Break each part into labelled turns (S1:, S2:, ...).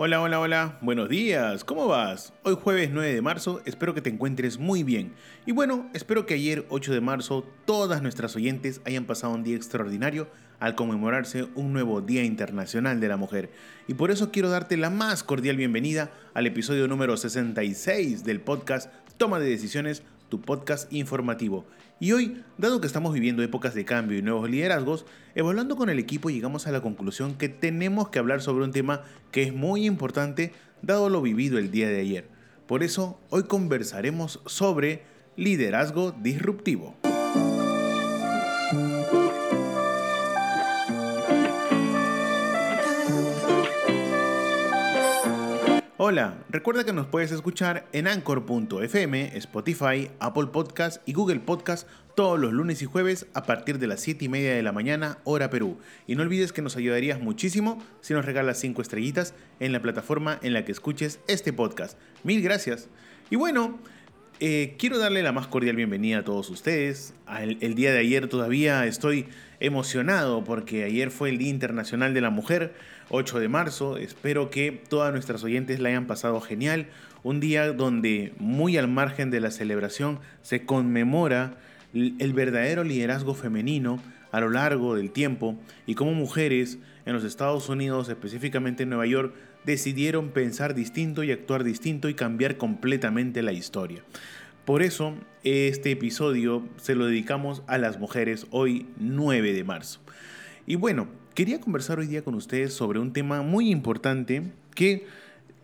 S1: Hola, hola, hola, buenos días, ¿cómo vas? Hoy jueves 9 de marzo, espero que te encuentres muy bien. Y bueno, espero que ayer 8 de marzo todas nuestras oyentes hayan pasado un día extraordinario al conmemorarse un nuevo Día Internacional de la Mujer. Y por eso quiero darte la más cordial bienvenida al episodio número 66 del podcast Toma de Decisiones, tu podcast informativo. Y hoy, dado que estamos viviendo épocas de cambio y nuevos liderazgos, evaluando con el equipo llegamos a la conclusión que tenemos que hablar sobre un tema que es muy importante dado lo vivido el día de ayer. Por eso, hoy conversaremos sobre liderazgo disruptivo. Hola, recuerda que nos puedes escuchar en Anchor.fm, Spotify, Apple Podcast y Google Podcast todos los lunes y jueves a partir de las 7 y media de la mañana, hora Perú. Y no olvides que nos ayudarías muchísimo si nos regalas 5 estrellitas en la plataforma en la que escuches este podcast. Mil gracias. Y bueno, eh, quiero darle la más cordial bienvenida a todos ustedes. el día de ayer todavía estoy emocionado porque ayer fue el Día Internacional de la Mujer 8 de marzo. Espero que todas nuestras oyentes la hayan pasado genial. Un día donde muy al margen de la celebración se conmemora el verdadero liderazgo femenino a lo largo del tiempo y cómo mujeres en los Estados Unidos, específicamente en Nueva York, decidieron pensar distinto y actuar distinto y cambiar completamente la historia. Por eso este episodio se lo dedicamos a las mujeres hoy 9 de marzo. Y bueno, Quería conversar hoy día con ustedes sobre un tema muy importante que,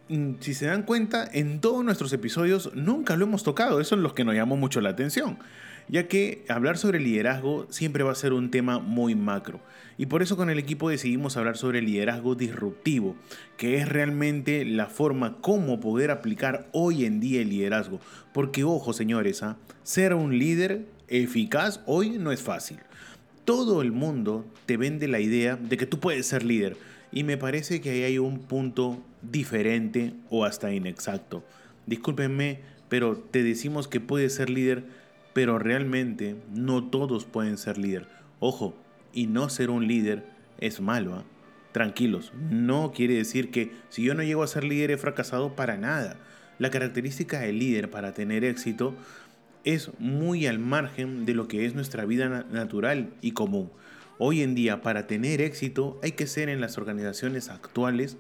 S1: mm, si se dan cuenta, en todos nuestros episodios nunca lo hemos tocado. Eso es lo que nos llamó mucho la atención, ya que hablar sobre liderazgo siempre va a ser un tema muy macro. Y por eso con el equipo decidimos hablar sobre liderazgo disruptivo, que es realmente la forma como poder aplicar hoy en día el liderazgo. Porque ojo señores, ¿ah? ser un líder eficaz hoy no es fácil todo el mundo te vende la idea de que tú puedes ser líder. Y me parece que ahí hay un punto diferente o hasta inexacto. Discúlpenme, pero te decimos que puedes ser líder, pero realmente no todos pueden ser líder. Ojo, y no ser un líder es malo. ¿ah? Tranquilos, no quiere decir que si yo no llego a ser líder he fracasado para nada. La característica del líder para tener éxito es muy al margen de lo que es nuestra vida natural y común. Hoy en día, para tener éxito, hay que ser en las organizaciones actuales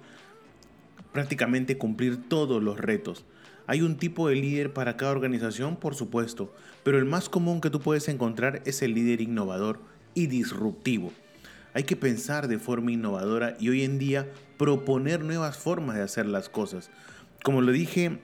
S1: prácticamente cumplir todos los retos. Hay un tipo de líder para cada organización, por supuesto, pero el más común que tú puedes encontrar es el líder innovador y disruptivo. Hay que pensar de forma innovadora y hoy en día proponer nuevas formas de hacer las cosas. Como lo dije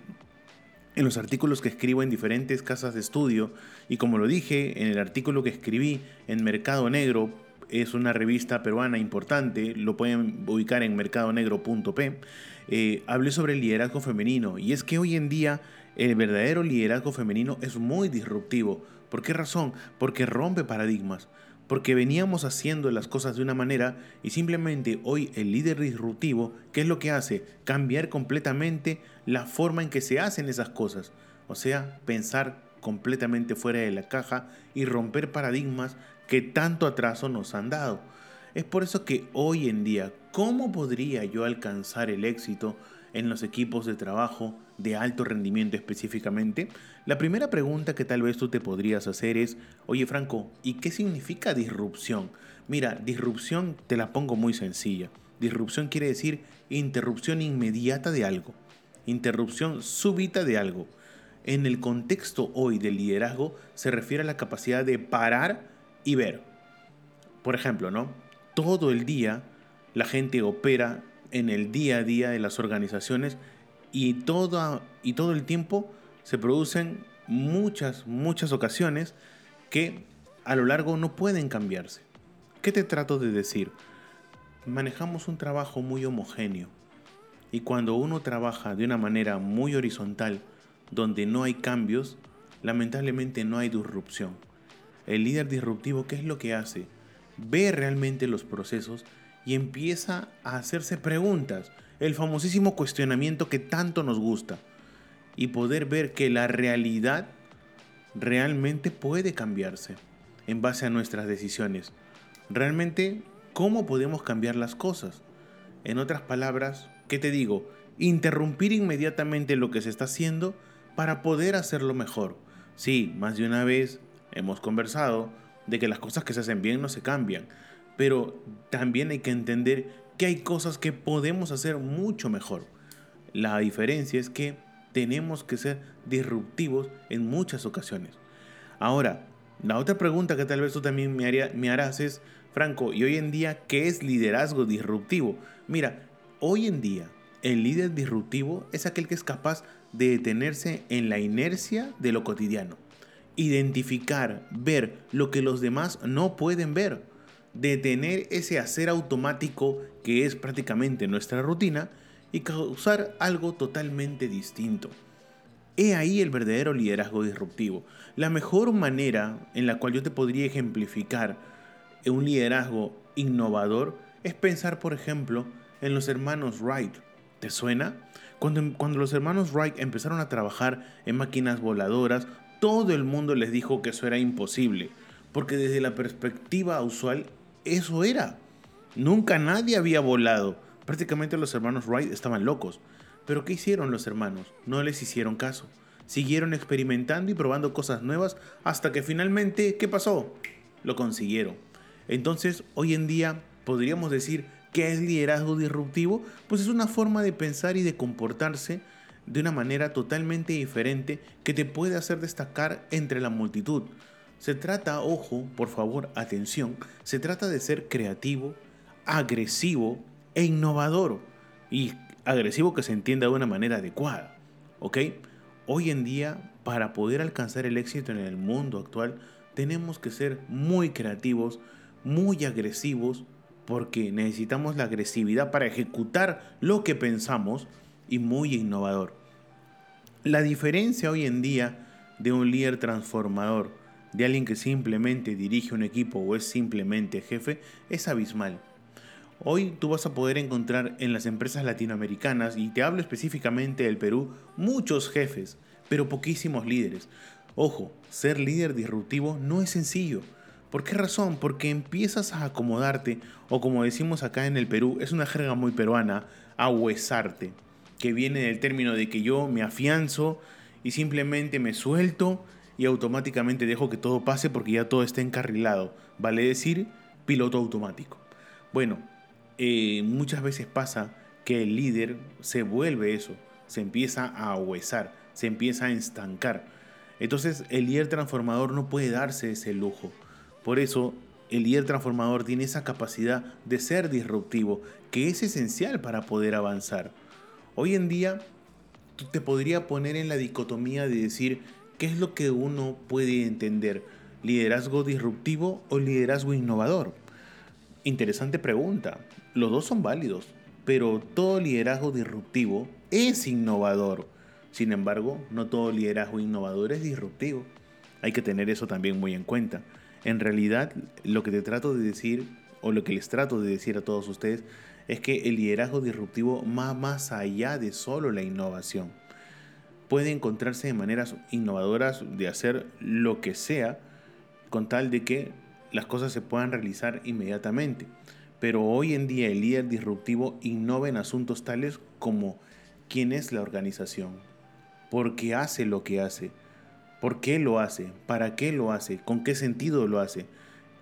S1: en los artículos que escribo en diferentes casas de estudio y como lo dije en el artículo que escribí en Mercado Negro, es una revista peruana importante, lo pueden ubicar en mercadonegro.p, eh, hablé sobre el liderazgo femenino y es que hoy en día el verdadero liderazgo femenino es muy disruptivo. ¿Por qué razón? Porque rompe paradigmas porque veníamos haciendo las cosas de una manera y simplemente hoy el líder disruptivo, ¿qué es lo que hace? Cambiar completamente la forma en que se hacen esas cosas. O sea, pensar completamente fuera de la caja y romper paradigmas que tanto atraso nos han dado. Es por eso que hoy en día, ¿cómo podría yo alcanzar el éxito en los equipos de trabajo de alto rendimiento específicamente, la primera pregunta que tal vez tú te podrías hacer es, oye Franco, ¿y qué significa disrupción? Mira, disrupción te la pongo muy sencilla. Disrupción quiere decir interrupción inmediata de algo, interrupción súbita de algo. En el contexto hoy del liderazgo se refiere a la capacidad de parar y ver. Por ejemplo, ¿no? Todo el día la gente opera en el día a día de las organizaciones y, toda, y todo el tiempo se producen muchas, muchas ocasiones que a lo largo no pueden cambiarse. ¿Qué te trato de decir? Manejamos un trabajo muy homogéneo. Y cuando uno trabaja de una manera muy horizontal, donde no hay cambios, lamentablemente no hay disrupción. El líder disruptivo, ¿qué es lo que hace? Ve realmente los procesos y empieza a hacerse preguntas, el famosísimo cuestionamiento que tanto nos gusta, y poder ver que la realidad realmente puede cambiarse en base a nuestras decisiones. Realmente, ¿cómo podemos cambiar las cosas? En otras palabras, ¿qué te digo? Interrumpir inmediatamente lo que se está haciendo para poder hacerlo mejor. Sí, más de una vez hemos conversado de que las cosas que se hacen bien no se cambian, pero también hay que entender que hay cosas que podemos hacer mucho mejor. La diferencia es que tenemos que ser disruptivos en muchas ocasiones. Ahora, la otra pregunta que tal vez tú también me, me harás es, Franco, ¿y hoy en día qué es liderazgo disruptivo? Mira, hoy en día el líder disruptivo es aquel que es capaz de detenerse en la inercia de lo cotidiano, identificar, ver lo que los demás no pueden ver, detener ese hacer automático que es prácticamente nuestra rutina y causar algo totalmente distinto. He ahí el verdadero liderazgo disruptivo. La mejor manera en la cual yo te podría ejemplificar un liderazgo innovador es pensar, por ejemplo, en los hermanos Wright. ¿Te suena? Cuando, cuando los hermanos Wright empezaron a trabajar en máquinas voladoras, todo el mundo les dijo que eso era imposible, porque desde la perspectiva usual, eso era. Nunca nadie había volado. Prácticamente los hermanos Wright estaban locos. Pero ¿qué hicieron los hermanos? No les hicieron caso. Siguieron experimentando y probando cosas nuevas hasta que finalmente, ¿qué pasó? Lo consiguieron. Entonces, hoy en día podríamos decir que es liderazgo disruptivo, pues es una forma de pensar y de comportarse de una manera totalmente diferente que te puede hacer destacar entre la multitud. Se trata, ojo, por favor, atención, se trata de ser creativo, agresivo e innovador. Y agresivo que se entienda de una manera adecuada. ¿Ok? Hoy en día, para poder alcanzar el éxito en el mundo actual, tenemos que ser muy creativos, muy agresivos, porque necesitamos la agresividad para ejecutar lo que pensamos y muy innovador. La diferencia hoy en día de un líder transformador, de alguien que simplemente dirige un equipo o es simplemente jefe, es abismal. Hoy tú vas a poder encontrar en las empresas latinoamericanas, y te hablo específicamente del Perú, muchos jefes, pero poquísimos líderes. Ojo, ser líder disruptivo no es sencillo. ¿Por qué razón? Porque empiezas a acomodarte, o como decimos acá en el Perú, es una jerga muy peruana, a huesarte, que viene del término de que yo me afianzo y simplemente me suelto y automáticamente dejo que todo pase porque ya todo está encarrilado. Vale decir, piloto automático. Bueno, eh, muchas veces pasa que el líder se vuelve eso, se empieza a huesar, se empieza a estancar. Entonces el líder transformador no puede darse ese lujo. Por eso el líder transformador tiene esa capacidad de ser disruptivo, que es esencial para poder avanzar. Hoy en día te podría poner en la dicotomía de decir qué es lo que uno puede entender, liderazgo disruptivo o liderazgo innovador. Interesante pregunta. Los dos son válidos, pero todo liderazgo disruptivo es innovador. Sin embargo, no todo liderazgo innovador es disruptivo. Hay que tener eso también muy en cuenta. En realidad, lo que te trato de decir, o lo que les trato de decir a todos ustedes, es que el liderazgo disruptivo va más allá de solo la innovación. Puede encontrarse de maneras innovadoras de hacer lo que sea con tal de que las cosas se puedan realizar inmediatamente. Pero hoy en día el líder disruptivo innova en asuntos tales como quién es la organización, por qué hace lo que hace, por qué lo hace, para qué lo hace, con qué sentido lo hace.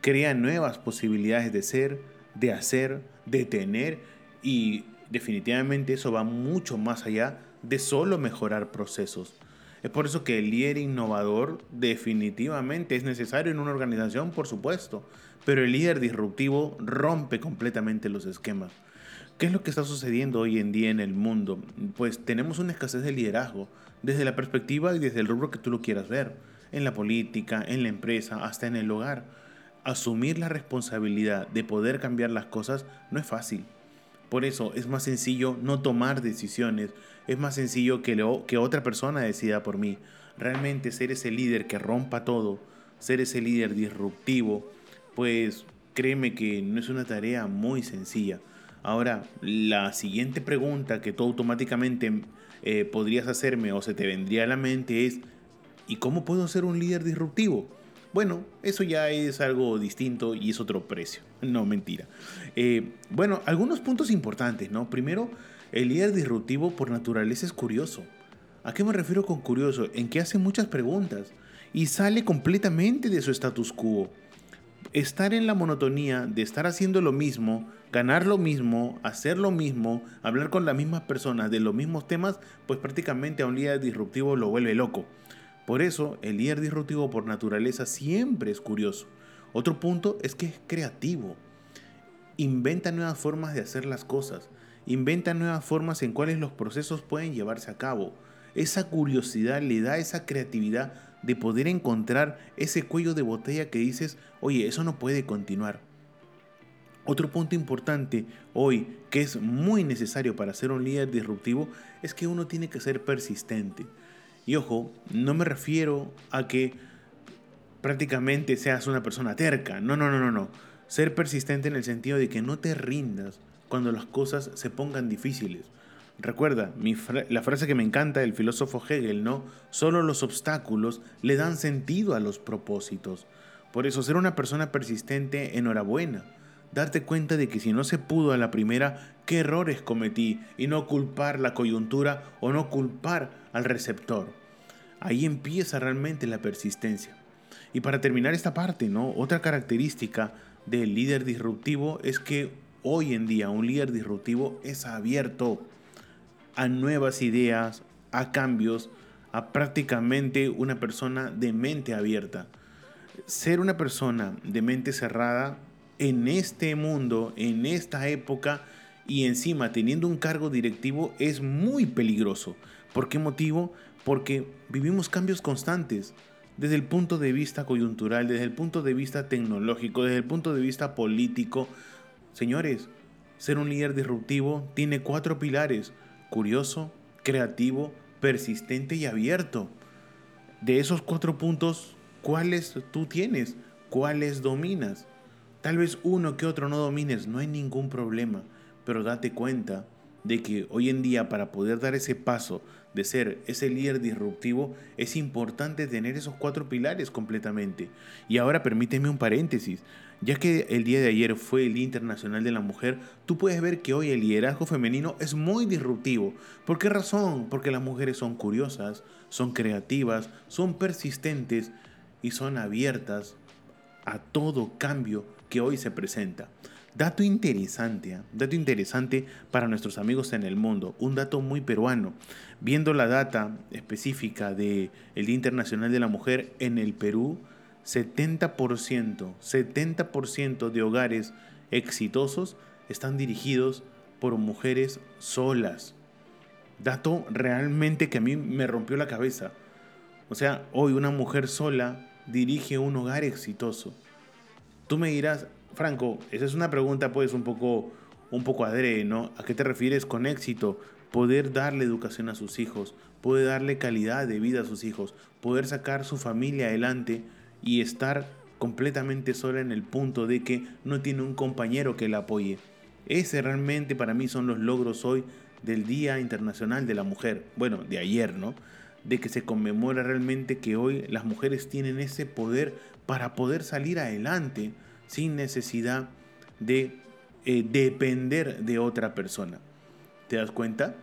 S1: Crea nuevas posibilidades de ser, de hacer, de tener y definitivamente eso va mucho más allá de solo mejorar procesos. Es por eso que el líder innovador definitivamente es necesario en una organización, por supuesto, pero el líder disruptivo rompe completamente los esquemas. ¿Qué es lo que está sucediendo hoy en día en el mundo? Pues tenemos una escasez de liderazgo, desde la perspectiva y desde el rubro que tú lo quieras ver, en la política, en la empresa, hasta en el hogar. Asumir la responsabilidad de poder cambiar las cosas no es fácil, Por eso es más sencillo no tomar decisiones, es más sencillo que, otra persona decida por mí. Realmente ser ese líder que rompa todo, ser ese líder disruptivo, pues créeme que no es una tarea muy sencilla. Ahora, la siguiente pregunta que tú automáticamente eh, podrías hacerme o se te vendría a la mente es, ¿y cómo puedo ser un líder disruptivo? Bueno, eso ya es algo distinto y es otro precio. No, mentira. Eh, bueno, algunos puntos importantes, ¿no? Primero, el líder disruptivo por naturaleza es curioso. ¿A qué me refiero con curioso? En que hace muchas preguntas y sale completamente de su status quo. Estar en la monotonía de estar haciendo lo mismo, ganar lo mismo, hacer lo mismo, hablar con las mismas personas de los mismos temas, pues prácticamente a un líder disruptivo lo vuelve loco. Por eso, el líder disruptivo por naturaleza siempre es curioso. Otro punto es que es creativo. Inventa nuevas formas de hacer las cosas. Inventa nuevas formas en cuales los procesos pueden llevarse a cabo. Esa curiosidad le da esa creatividad de poder encontrar ese cuello de botella que dices, oye, eso no puede continuar. Otro punto importante hoy que es muy necesario para ser un líder disruptivo es que uno tiene que ser persistente. Y ojo, no me refiero a que prácticamente seas una persona terca. No, no, no, no, no. Ser persistente en el sentido de que no te rindas cuando las cosas se pongan difíciles. Recuerda, la frase que me encanta del filósofo Hegel, ¿no? Solo los obstáculos le dan sentido a los propósitos. Por eso, ser una persona persistente, enhorabuena. Darte cuenta de que si no se pudo a la primera, qué errores cometí y no culpar la coyuntura o no culpar al receptor. Ahí empieza realmente la persistencia. Y para terminar esta parte, ¿no? Otra característica del líder disruptivo es que hoy en día un líder disruptivo es abierto a nuevas ideas, a cambios, a prácticamente una persona de mente abierta. Ser una persona de mente cerrada en este mundo, en esta época y encima teniendo un cargo directivo es muy peligroso. ¿Por qué motivo? porque vivimos cambios constantes desde el punto de vista coyuntural, desde el punto de vista tecnológico, desde el punto de vista político. Señores, ser un líder disruptivo tiene cuatro pilares, curioso, creativo, persistente y abierto. De esos cuatro puntos, ¿cuáles tú tienes? ¿Cuáles dominas? Tal vez uno que otro no domines, no hay ningún problema, pero date cuenta de que hoy en día para poder dar ese paso de ser ese líder disruptivo, es importante tener esos cuatro pilares completamente. Y ahora permíteme un paréntesis. Ya que el día de ayer fue el Día Internacional de la Mujer, tú puedes ver que hoy el liderazgo femenino es muy disruptivo. ¿Por qué razón? Porque las mujeres son curiosas, son creativas, son persistentes y son abiertas a todo cambio que hoy se presenta. Dato interesante, ¿eh? dato interesante para nuestros amigos en el mundo, un dato muy peruano. Viendo la data específica del Día Internacional de la Mujer en el Perú, 70%, 70% de hogares exitosos están dirigidos por mujeres solas. Dato realmente que a mí me rompió la cabeza. O sea, hoy una mujer sola dirige un hogar exitoso. Tú me dirás, Franco, esa es una pregunta pues un poco, un poco adrede, ¿no? ¿A qué te refieres con éxito? Poder darle educación a sus hijos, poder darle calidad de vida a sus hijos, poder sacar su familia adelante y estar completamente sola en el punto de que no tiene un compañero que la apoye. Ese realmente para mí son los logros hoy del Día Internacional de la Mujer. Bueno, de ayer, ¿no? De que se conmemora realmente que hoy las mujeres tienen ese poder para poder salir adelante sin necesidad de eh, depender de otra persona. ¿Te das cuenta?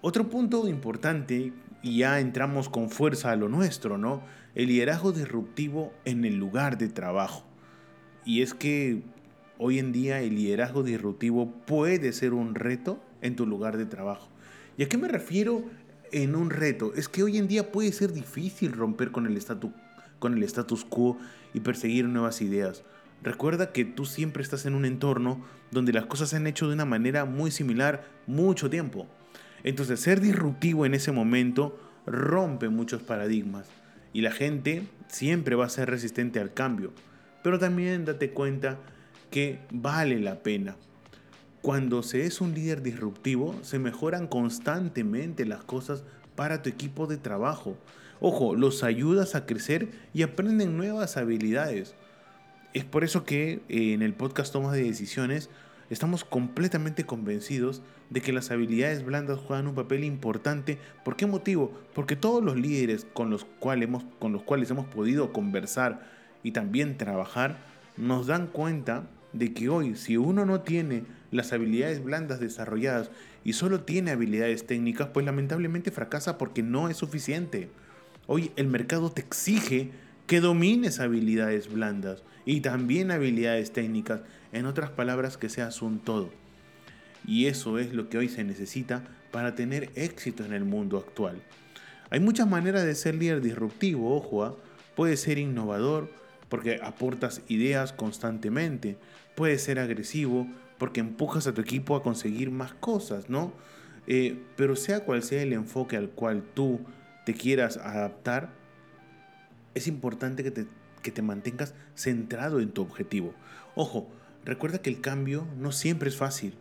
S1: Otro punto importante, y ya entramos con fuerza a lo nuestro, ¿no? El liderazgo disruptivo en el lugar de trabajo. Y es que hoy en día el liderazgo disruptivo puede ser un reto en tu lugar de trabajo. ¿Y a qué me refiero en un reto? Es que hoy en día puede ser difícil romper con el, con el status quo y perseguir nuevas ideas. Recuerda que tú siempre estás en un entorno donde las cosas se han hecho de una manera muy similar mucho tiempo. Entonces, ser disruptivo en ese momento rompe muchos paradigmas y la gente siempre va a ser resistente al cambio. Pero también date cuenta que vale la pena. cuando se es un líder disruptivo, se mejoran constantemente las cosas para tu equipo de trabajo. Ojo, los ayudas a crecer y aprenden nuevas habilidades. Es por eso que eh, en el podcast Toma de Decisiones estamos completamente convencidos de que las habilidades blandas juegan un papel importante. ¿Por qué motivo? Porque todos los líderes con los cuales hemos, con los cuales hemos podido conversar y también trabajar nos dan cuenta de que hoy si uno no tiene las habilidades blandas desarrolladas y solo tiene habilidades técnicas, pues lamentablemente fracasa porque no es suficiente. Hoy el mercado te exige que domines habilidades blandas y también habilidades técnicas, en otras palabras, que seas un todo. Y eso es lo que hoy se necesita para tener éxito en el mundo actual. Hay muchas maneras de ser líder disruptivo, ojo, ¿ah? puede ser innovador porque aportas ideas constantemente, puede ser agresivo porque empujas a tu equipo a conseguir más cosas, ¿no? Eh, pero sea cual sea el enfoque al cual tú te quieras adaptar, es importante que te, que te mantengas centrado en tu objetivo. Ojo, recuerda que el cambio no siempre es fácil.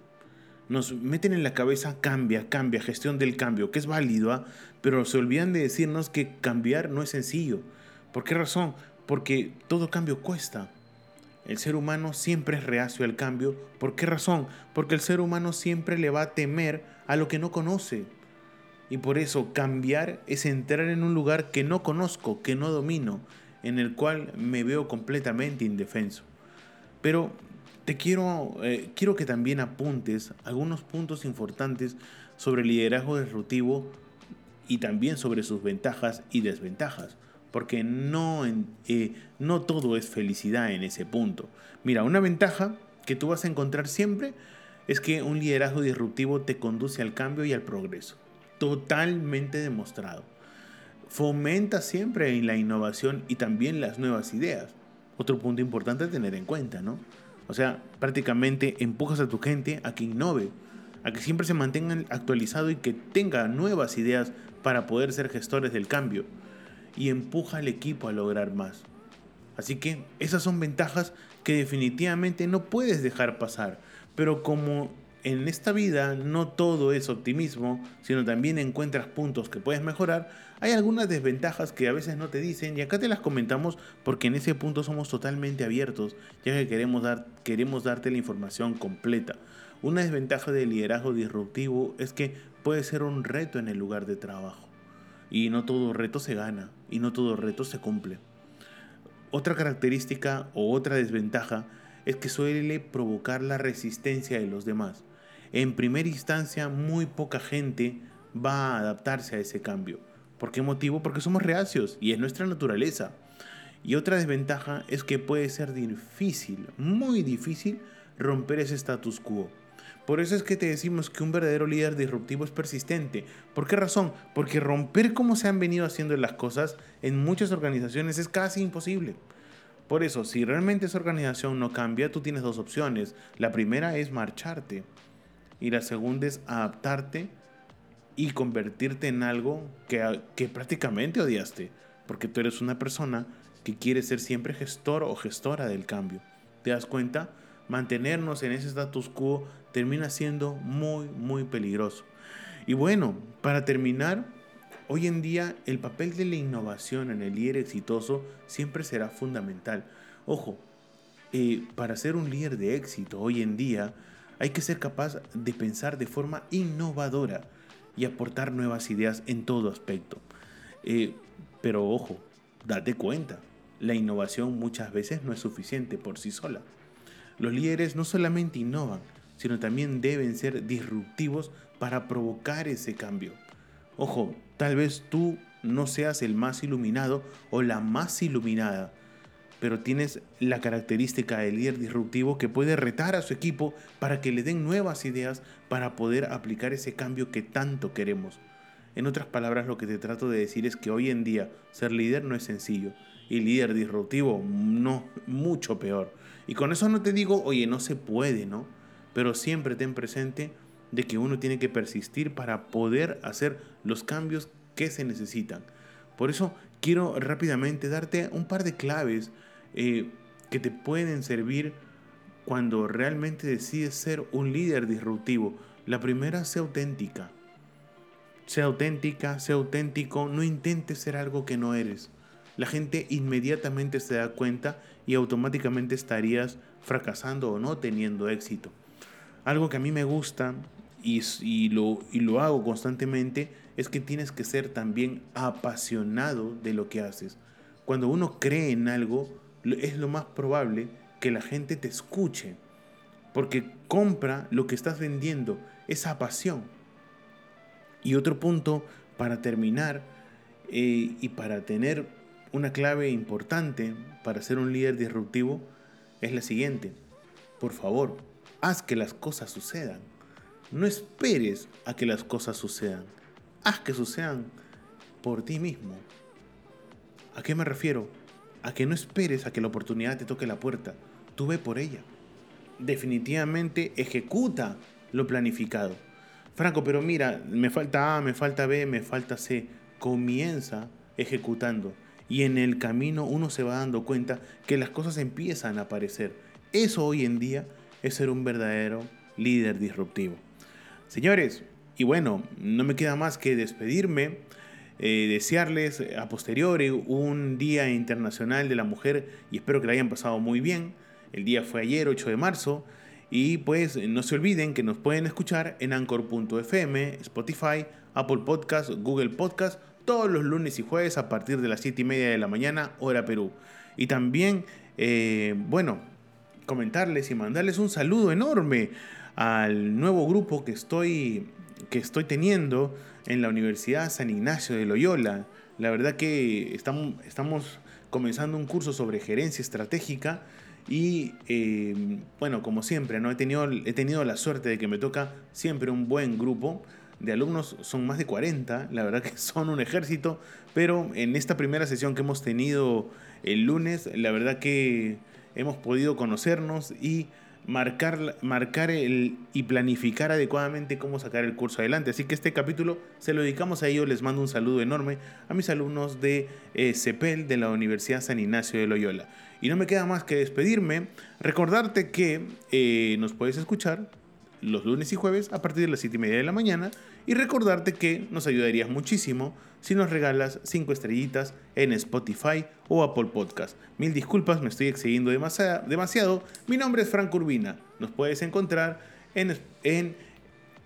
S1: Nos meten en la cabeza cambia, cambia, gestión del cambio, que es válido, ¿ah? pero se olvidan de decirnos que cambiar no es sencillo. ¿Por qué razón? Porque todo cambio cuesta. El ser humano siempre es reacio al cambio. ¿Por qué razón? Porque el ser humano siempre le va a temer a lo que no conoce. Y por eso cambiar es entrar en un lugar que no conozco, que no domino, en el cual me veo completamente indefenso. Pero te quiero, eh, quiero que también apuntes algunos puntos importantes sobre el liderazgo disruptivo y también sobre sus ventajas y desventajas, porque no, eh, no todo es felicidad en ese punto. Mira, una ventaja que tú vas a encontrar siempre es que un liderazgo disruptivo te conduce al cambio y al progreso totalmente demostrado. Fomenta siempre la innovación y también las nuevas ideas. Otro punto importante a tener en cuenta, ¿no? O sea, prácticamente empujas a tu gente a que innove, a que siempre se mantengan actualizado y que tenga nuevas ideas para poder ser gestores del cambio. Y empuja al equipo a lograr más. Así que esas son ventajas que definitivamente no puedes dejar pasar. Pero como en esta vida no todo es optimismo, sino también encuentras puntos que puedes mejorar, hay algunas desventajas que a veces no te dicen y acá te las comentamos porque en ese punto somos totalmente abiertos, ya que queremos, dar, queremos darte la información completa. Una desventaja del liderazgo disruptivo es que puede ser un reto en el lugar de trabajo. Y no todo reto se gana, y no todo reto se cumple. Otra característica o otra desventaja es que suele provocar la resistencia de los demás en primera instancia muy poca gente va a adaptarse a ese cambio. ¿Por qué motivo? Porque somos reacios y es nuestra naturaleza. Y otra desventaja es que puede ser difícil, muy difícil, romper ese status quo. Por eso es que te decimos que un verdadero líder disruptivo es persistente. ¿Por qué razón? Porque romper como se han venido haciendo las cosas en muchas organizaciones es casi imposible. Por eso, si realmente esa organización no cambia, tú tienes dos opciones. La primera es marcharte y la segunda es adaptarte y convertirte en algo que, que prácticamente odiaste, porque tú eres una persona que quiere ser siempre gestor o gestora del cambio. ¿Te das cuenta? Mantenernos en ese status quo termina siendo muy, muy peligroso. Y bueno, para terminar, hoy en día el papel de la innovación en el líder exitoso siempre será fundamental. Ojo, eh, para ser un líder de éxito hoy en día, hay que ser capaz de pensar de forma innovadora y aportar nuevas ideas en todo aspecto. Eh, pero ojo, date cuenta, la innovación muchas veces no es suficiente por sí sola. Los líderes no solamente innovan, sino también deben ser disruptivos para provocar ese cambio. Ojo, tal vez tú no seas el más iluminado o la más iluminada, pero tienes la característica del líder disruptivo que puede retar a su equipo para que le den nuevas ideas para poder aplicar ese cambio que tanto queremos. En otras palabras, lo que te trato de decir es que hoy en día ser líder no es sencillo y líder disruptivo no, mucho peor. Y con eso no te digo, oye, no se puede, ¿no? Pero siempre ten presente de que uno tiene que persistir para poder hacer los cambios que se necesitan. Por eso quiero rápidamente darte un par de claves eh, que te pueden servir cuando realmente decides ser un líder disruptivo. La primera, sea auténtica. Sea auténtica, sea auténtico, no intentes ser algo que no eres. La gente inmediatamente se da cuenta y automáticamente estarías fracasando o no teniendo éxito. Algo que a mí me gusta y, lo, y lo hago constantemente es que tienes que ser también apasionado de lo que haces. Cuando uno cree en algo, es lo más probable que la gente te escuche, porque compra lo que estás vendiendo, esa pasión. Y otro punto para terminar eh, y para tener una clave importante para ser un líder disruptivo es la siguiente. Por favor, haz que las cosas sucedan. No esperes a que las cosas sucedan. Haz que sucedan por ti mismo. ¿A qué me refiero? A que no esperes a que la oportunidad te toque la puerta. Tú ve por ella. Definitivamente ejecuta lo planificado. Franco, pero mira, me falta A, me falta B, me falta C. Comienza ejecutando. Y en el camino uno se va dando cuenta que las cosas empiezan a aparecer. Eso hoy en día es ser un verdadero líder disruptivo. Señores, y bueno, no me queda más que despedirme, eh, desearles a posteriori un Día Internacional de la Mujer y espero que la hayan pasado muy bien. El día fue ayer, 8 de marzo. Y pues no se olviden que nos pueden escuchar en anchor.fm, Spotify, Apple Podcast, Google Podcast, todos los lunes y jueves a partir de las 7 y media de la mañana, hora Perú. Y también, eh, bueno, comentarles y mandarles un saludo enorme al nuevo grupo que estoy, que estoy teniendo en la Universidad San Ignacio de Loyola. La verdad que estamos, comenzando un curso sobre gerencia estratégica y eh, bueno, como siempre, ¿no? he, tenido, he tenido la suerte de que me toca siempre un buen grupo de alumnos, son más de 40, la verdad que son un ejército, pero en esta primera sesión que hemos tenido el lunes, la verdad que hemos podido conocernos y marcar, marcar el, y planificar adecuadamente cómo sacar el curso adelante. Así que este capítulo se lo dedicamos a ellos. Les mando un saludo enorme a mis alumnos de eh, CEPEL de la Universidad San Ignacio de Loyola. Y no me queda más que despedirme, recordarte que eh, nos puedes escuchar los lunes y jueves a partir de las 7 y media de la mañana y recordarte que nos ayudarías muchísimo si nos regalas 5 estrellitas en Spotify o Apple Podcast. Mil disculpas, me estoy excediendo demasiado. Mi nombre es Frank Urbina. Nos puedes encontrar en, en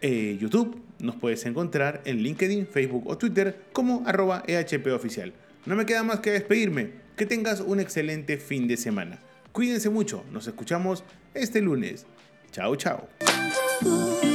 S1: eh, YouTube, nos puedes encontrar en LinkedIn, Facebook o Twitter como arroba EHP. No me queda más que despedirme. Que tengas un excelente fin de semana. Cuídense mucho, nos escuchamos este lunes. Chao, chao. Ooh.